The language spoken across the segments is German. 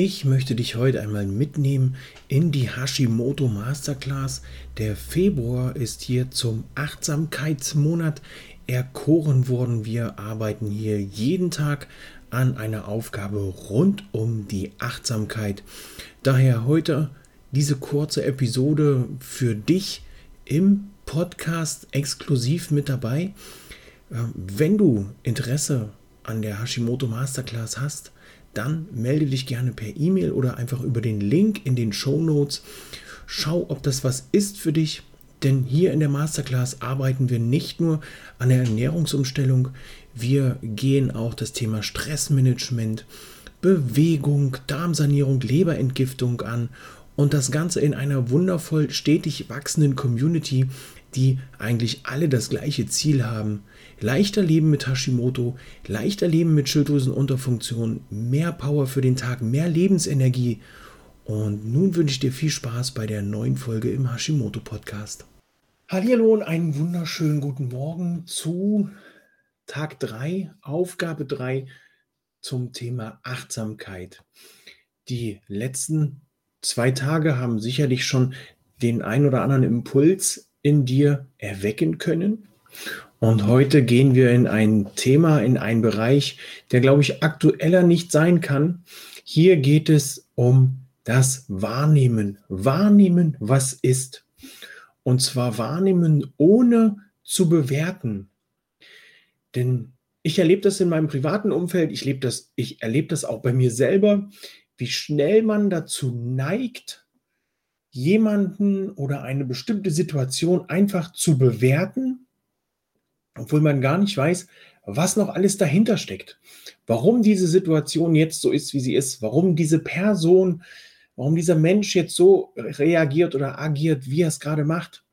Ich möchte dich heute einmal mitnehmen in die Hashimoto Masterclass. Der Februar ist hier zum Achtsamkeitsmonat erkoren worden. Wir arbeiten hier jeden Tag an einer Aufgabe rund um die Achtsamkeit. Daher heute diese kurze Episode für dich im Podcast exklusiv mit dabei. Ähm, wenn du Interesse an der Hashimoto Masterclass hast, dann melde dich gerne per E-Mail oder einfach über den Link in den Show Notes. Schau, ob das was ist für dich. Denn hier in der Masterclass arbeiten wir nicht nur an der Ernährungsumstellung, wir gehen auch das Thema Stressmanagement, Bewegung, Darmsanierung, Leberentgiftung an und das Ganze in einer wundervoll stetig wachsenden Community, die eigentlich alle das gleiche Ziel haben. Leichter leben mit Hashimoto, leichter leben mit Schilddrüsenunterfunktion, mehr Power für den Tag, mehr Lebensenergie. Und nun wünsche ich dir viel Spaß bei der neuen Folge im Hashimoto Podcast. Hallo und einen wunderschönen guten Morgen zu Tag 3, Aufgabe 3 zum Thema Achtsamkeit. Die letzten zwei Tage haben sicherlich schon den ein oder anderen Impuls in dir erwecken können. Und heute gehen wir in ein Thema, in einen Bereich, der, glaube ich, aktueller nicht sein kann. Hier geht es um das Wahrnehmen. Wahrnehmen, was ist. Und zwar wahrnehmen, ohne zu bewerten. Denn ich erlebe das in meinem privaten Umfeld, ich, das, ich erlebe das auch bei mir selber, wie schnell man dazu neigt, jemanden oder eine bestimmte Situation einfach zu bewerten, obwohl man gar nicht weiß, was noch alles dahinter steckt. Warum diese Situation jetzt so ist, wie sie ist, warum diese Person, warum dieser Mensch jetzt so reagiert oder agiert, wie er es gerade macht.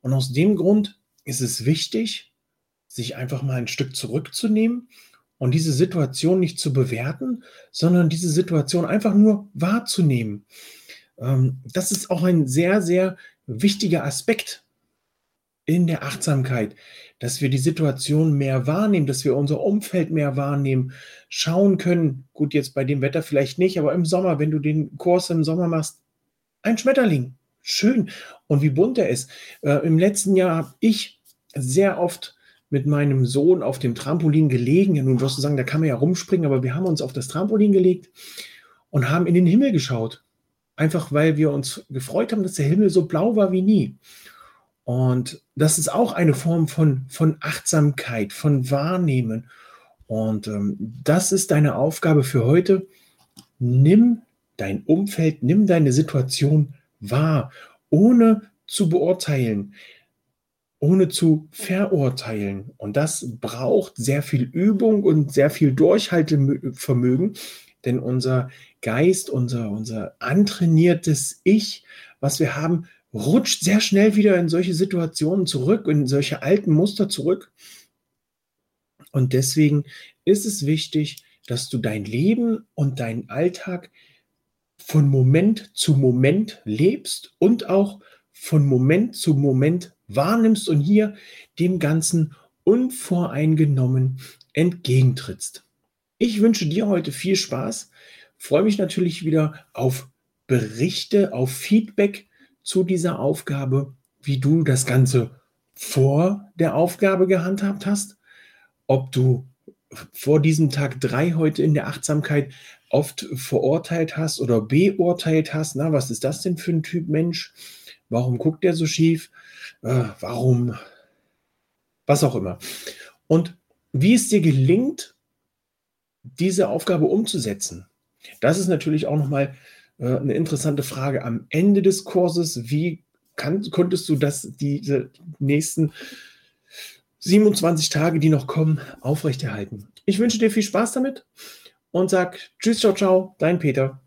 Und aus dem Grund ist es wichtig, sich einfach mal ein Stück zurückzunehmen und diese Situation nicht zu bewerten, sondern diese Situation einfach nur wahrzunehmen. Ähm, das ist auch ein sehr, sehr wichtiger Aspekt in der Achtsamkeit, dass wir die Situation mehr wahrnehmen, dass wir unser Umfeld mehr wahrnehmen, schauen können. Gut, jetzt bei dem Wetter vielleicht nicht, aber im Sommer, wenn du den Kurs im Sommer machst, ein Schmetterling. Schön. Und wie bunt er ist. Äh, Im letzten Jahr habe ich sehr oft mit meinem Sohn auf dem Trampolin gelegen. Ja, nun wirst du sagen, da kann man ja rumspringen, aber wir haben uns auf das Trampolin gelegt und haben in den Himmel geschaut. Einfach weil wir uns gefreut haben, dass der Himmel so blau war wie nie. Und das ist auch eine Form von, von Achtsamkeit, von Wahrnehmen. Und ähm, das ist deine Aufgabe für heute. Nimm dein Umfeld, nimm deine Situation wahr, ohne zu beurteilen, ohne zu verurteilen. Und das braucht sehr viel Übung und sehr viel Durchhaltevermögen, denn unser Geist, unser, unser antrainiertes Ich, was wir haben, rutscht sehr schnell wieder in solche Situationen zurück, in solche alten Muster zurück. Und deswegen ist es wichtig, dass du dein Leben und deinen Alltag von Moment zu Moment lebst und auch von Moment zu Moment wahrnimmst und hier dem Ganzen unvoreingenommen entgegentrittst. Ich wünsche dir heute viel Spaß freue mich natürlich wieder auf Berichte, auf Feedback zu dieser Aufgabe, wie du das Ganze vor der Aufgabe gehandhabt hast, ob du vor diesem Tag drei heute in der Achtsamkeit oft verurteilt hast oder beurteilt hast, na, was ist das denn für ein Typ Mensch? Warum guckt der so schief? Äh, warum? Was auch immer. Und wie es dir gelingt, diese Aufgabe umzusetzen. Das ist natürlich auch nochmal äh, eine interessante Frage am Ende des Kurses. Wie kann, konntest du das diese nächsten 27 Tage, die noch kommen, aufrechterhalten. Ich wünsche dir viel Spaß damit und sag Tschüss, ciao, ciao, dein Peter.